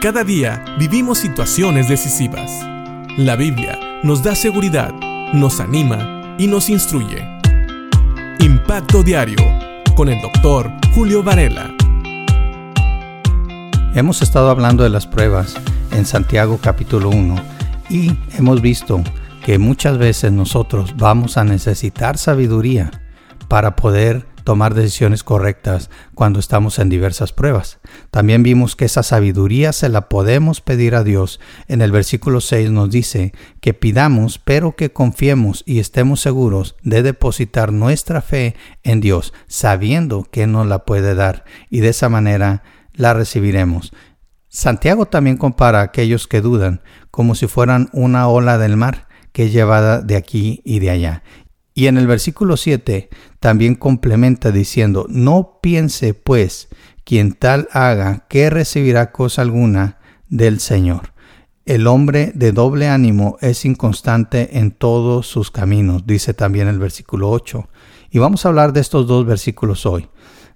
Cada día vivimos situaciones decisivas. La Biblia nos da seguridad, nos anima y nos instruye. Impacto Diario con el doctor Julio Varela. Hemos estado hablando de las pruebas en Santiago capítulo 1 y hemos visto que muchas veces nosotros vamos a necesitar sabiduría para poder tomar decisiones correctas cuando estamos en diversas pruebas. También vimos que esa sabiduría se la podemos pedir a Dios. En el versículo 6 nos dice que pidamos, pero que confiemos y estemos seguros de depositar nuestra fe en Dios, sabiendo que nos la puede dar y de esa manera la recibiremos. Santiago también compara a aquellos que dudan como si fueran una ola del mar que es llevada de aquí y de allá. Y en el versículo 7 también complementa diciendo, no piense pues quien tal haga que recibirá cosa alguna del Señor. El hombre de doble ánimo es inconstante en todos sus caminos, dice también el versículo 8. Y vamos a hablar de estos dos versículos hoy.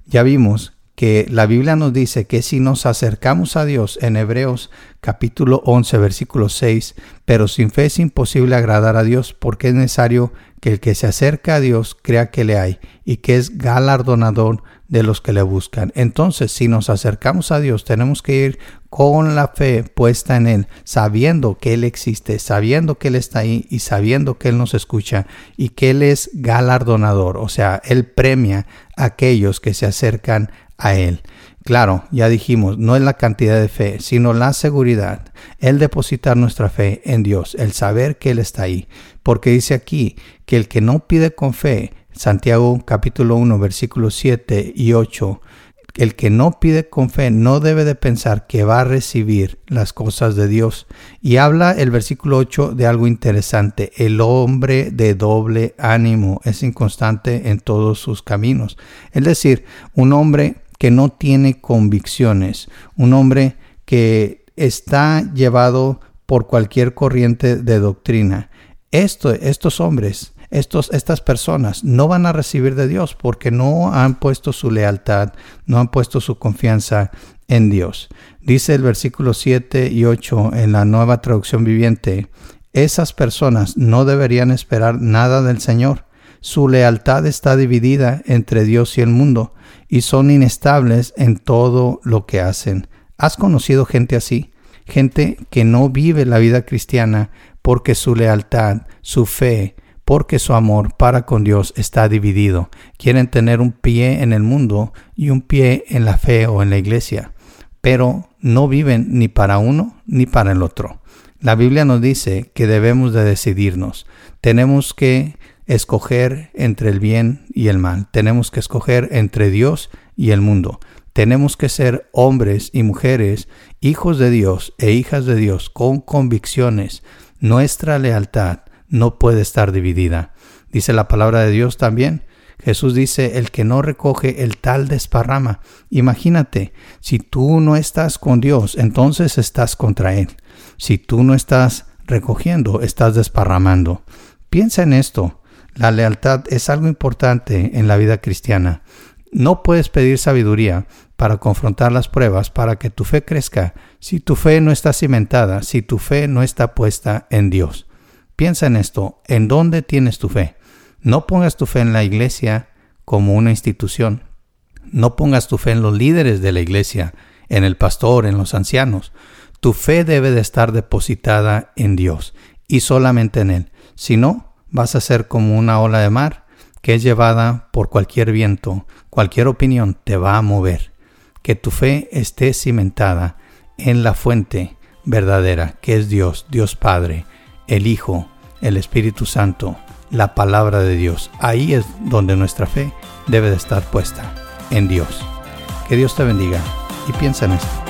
Ya vimos que la Biblia nos dice que si nos acercamos a Dios en Hebreos capítulo 11 versículo 6, pero sin fe es imposible agradar a Dios porque es necesario que el que se acerca a Dios crea que le hay y que es galardonador de los que le buscan. Entonces, si nos acercamos a Dios, tenemos que ir con la fe puesta en Él, sabiendo que Él existe, sabiendo que Él está ahí y sabiendo que Él nos escucha y que Él es galardonador, o sea, Él premia a aquellos que se acercan a Él. Claro, ya dijimos, no es la cantidad de fe, sino la seguridad, el depositar nuestra fe en Dios, el saber que Él está ahí. Porque dice aquí que el que no pide con fe, Santiago capítulo 1 versículos 7 y 8, el que no pide con fe no debe de pensar que va a recibir las cosas de Dios. Y habla el versículo 8 de algo interesante. El hombre de doble ánimo es inconstante en todos sus caminos. Es decir, un hombre que no tiene convicciones, un hombre que está llevado por cualquier corriente de doctrina. Esto, estos hombres, estos, estas personas no van a recibir de Dios porque no han puesto su lealtad, no han puesto su confianza en Dios. Dice el versículo 7 y 8 en la nueva traducción viviente, esas personas no deberían esperar nada del Señor. Su lealtad está dividida entre Dios y el mundo y son inestables en todo lo que hacen. ¿Has conocido gente así? Gente que no vive la vida cristiana porque su lealtad, su fe, porque su amor para con Dios está dividido. Quieren tener un pie en el mundo y un pie en la fe o en la iglesia, pero no viven ni para uno ni para el otro. La Biblia nos dice que debemos de decidirnos. Tenemos que escoger entre el bien y el mal. Tenemos que escoger entre Dios y el mundo. Tenemos que ser hombres y mujeres, hijos de Dios e hijas de Dios, con convicciones. Nuestra lealtad no puede estar dividida. Dice la palabra de Dios también. Jesús dice, el que no recoge, el tal desparrama. Imagínate, si tú no estás con Dios, entonces estás contra Él. Si tú no estás recogiendo, estás desparramando. Piensa en esto. La lealtad es algo importante en la vida cristiana. No puedes pedir sabiduría para confrontar las pruebas para que tu fe crezca si tu fe no está cimentada, si tu fe no está puesta en Dios. Piensa en esto, ¿en dónde tienes tu fe? No pongas tu fe en la iglesia como una institución. No pongas tu fe en los líderes de la iglesia, en el pastor, en los ancianos. Tu fe debe de estar depositada en Dios y solamente en Él. Si no, vas a ser como una ola de mar que es llevada por cualquier viento, cualquier opinión te va a mover. Que tu fe esté cimentada en la fuente verdadera, que es Dios, Dios Padre, el Hijo, el Espíritu Santo, la palabra de Dios. Ahí es donde nuestra fe debe de estar puesta, en Dios. Que Dios te bendiga y piensa en esto.